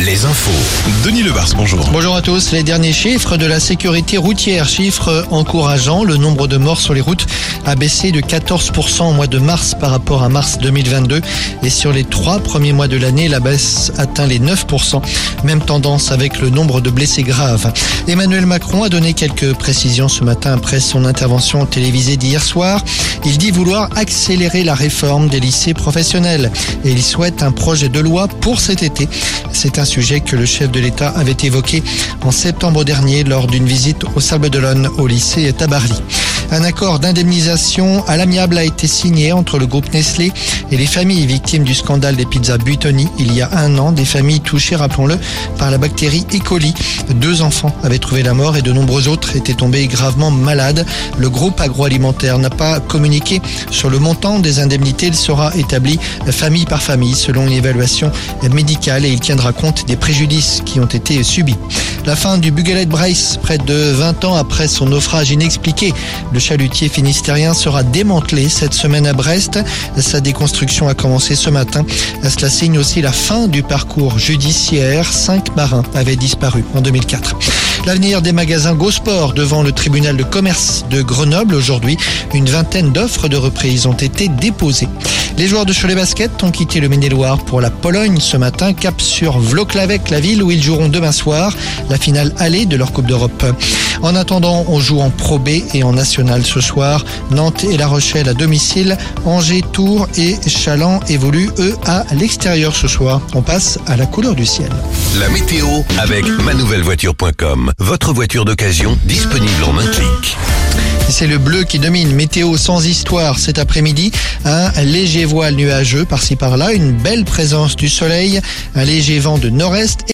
les infos. Denis Lebars, bonjour. Bonjour à tous. Les derniers chiffres de la sécurité routière, chiffres encourageants. Le nombre de morts sur les routes a baissé de 14% au mois de mars par rapport à mars 2022. Et sur les trois premiers mois de l'année, la baisse atteint les 9%. Même tendance avec le nombre de blessés graves. Emmanuel Macron a donné quelques précisions ce matin après son intervention télévisée d'hier soir. Il dit vouloir accélérer la réforme des lycées professionnels et il souhaite un projet de loi pour cet été. C'est un sujet que le chef de l'État avait évoqué en septembre dernier lors d'une visite au Sable d'Olonne au lycée Tabarly. Un accord d'indemnisation à l'amiable a été signé entre le groupe Nestlé et les familles victimes du scandale des pizzas Butoni il y a un an. Des familles touchées, rappelons-le, par la bactérie E. coli. Deux enfants avaient trouvé la mort et de nombreux autres étaient tombés gravement malades. Le groupe agroalimentaire n'a pas communiqué sur le montant des indemnités. Il sera établi famille par famille selon une évaluation médicale et il tiendra compte des préjudices qui ont été subis. La fin du Bugalet Brace, près de 20 ans après son naufrage inexpliqué. Le chalutier finistérien sera démantelé cette semaine à Brest. Sa déconstruction a commencé ce matin. Cela signe aussi la fin du parcours judiciaire. Cinq marins avaient disparu en 2004. L'avenir des magasins GoSport devant le tribunal de commerce de Grenoble aujourd'hui. Une vingtaine d'offres de reprise ont été déposées. Les joueurs de Cholet Basket ont quitté le Maine-et-Loire pour la Pologne ce matin, cap sur Vloklavek, la ville où ils joueront demain soir la finale allée de leur Coupe d'Europe. En attendant, on joue en Pro B et en National ce soir. Nantes et La Rochelle à domicile, Angers, Tours et Chaland évoluent eux à l'extérieur ce soir. On passe à la couleur du ciel. La météo avec manouvellevoiture.com. Votre voiture d'occasion disponible en un clic. C'est le bleu qui domine. Météo sans histoire cet après-midi. Un léger voile nuageux par-ci par-là. Une belle présence du soleil. Un léger vent de nord-est.